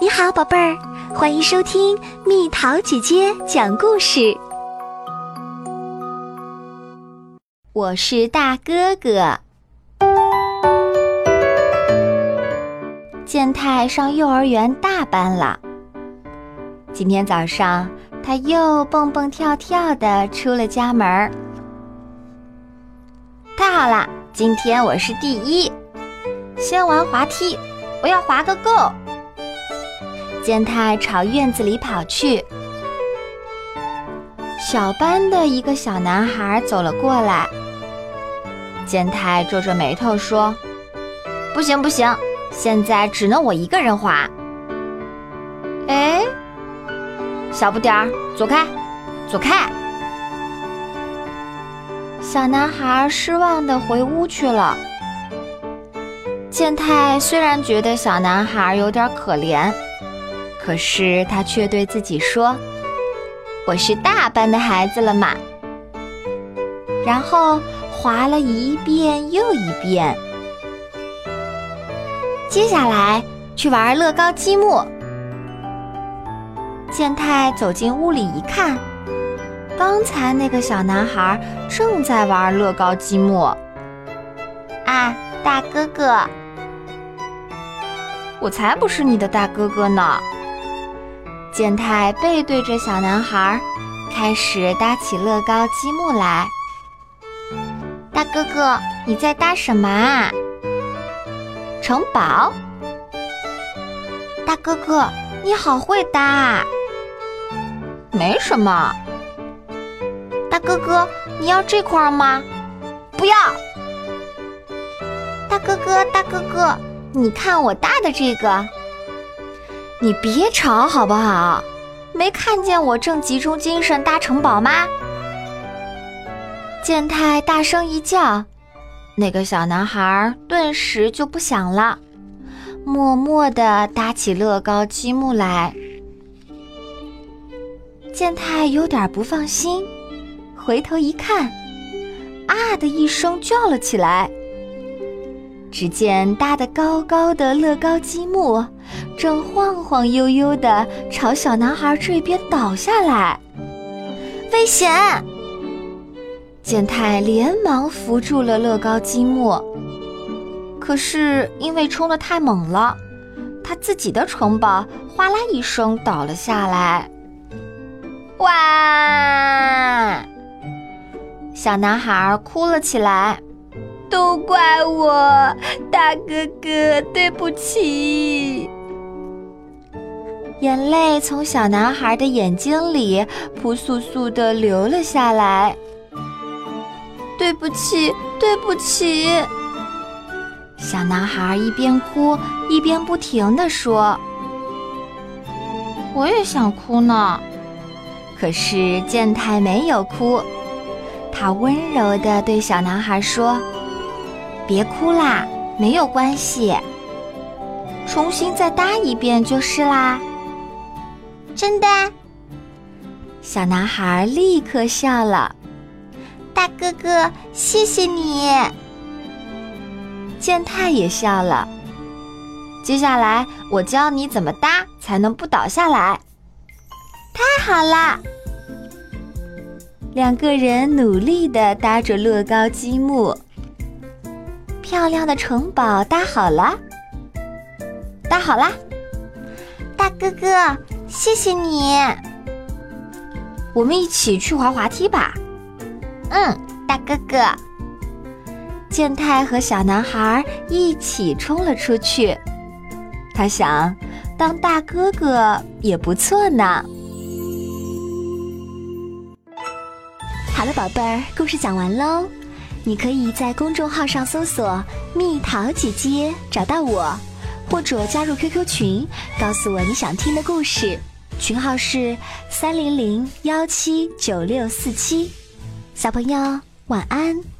你好，宝贝儿，欢迎收听蜜桃姐姐讲故事。我是大哥哥。健太上幼儿园大班了。今天早上，他又蹦蹦跳跳的出了家门。太好了，今天我是第一。先玩滑梯，我要滑个够。健太朝院子里跑去，小班的一个小男孩走了过来。健太皱着眉头说：“不行不行，现在只能我一个人滑。”哎，小不点儿，走开，走开！小男孩失望的回屋去了。健太虽然觉得小男孩有点可怜。可是他却对自己说：“我是大班的孩子了嘛。”然后滑了一遍又一遍。接下来去玩乐高积木。健太走进屋里一看，刚才那个小男孩正在玩乐高积木。啊，大哥哥！我才不是你的大哥哥呢！健太背对着小男孩，开始搭起乐高积木来。大哥哥，你在搭什么啊？城堡。大哥哥，你好会搭啊！没什么。大哥哥，你要这块吗？不要。大哥哥，大哥哥，你看我搭的这个。你别吵好不好？没看见我正集中精神搭城堡吗？健太大声一叫，那个小男孩顿时就不响了，默默地搭起乐高积木来。健太有点不放心，回头一看，啊的一声叫了起来。只见搭得高高的乐高积木，正晃晃悠悠地朝小男孩这边倒下来，危险！健太连忙扶住了乐高积木，可是因为冲得太猛了，他自己的城堡哗啦一声倒了下来。哇！小男孩哭了起来。都怪我，大哥哥，对不起。眼泪从小男孩的眼睛里扑簌簌的流了下来。对不起，对不起。小男孩一边哭一边不停的说：“我也想哭呢。”可是健太没有哭，他温柔的对小男孩说。别哭啦，没有关系，重新再搭一遍就是啦。真的，小男孩立刻笑了。大哥哥，谢谢你。健太也笑了。接下来我教你怎么搭才能不倒下来。太好啦！两个人努力的搭着乐高积木。漂亮的城堡搭好了，搭好啦！大哥哥，谢谢你。我们一起去滑滑梯吧。嗯，大哥哥。健太和小男孩一起冲了出去。他想，当大哥哥也不错呢。好了，宝贝儿，故事讲完喽。你可以在公众号上搜索“蜜桃姐姐”找到我，或者加入 QQ 群，告诉我你想听的故事。群号是三零零幺七九六四七。小朋友，晚安。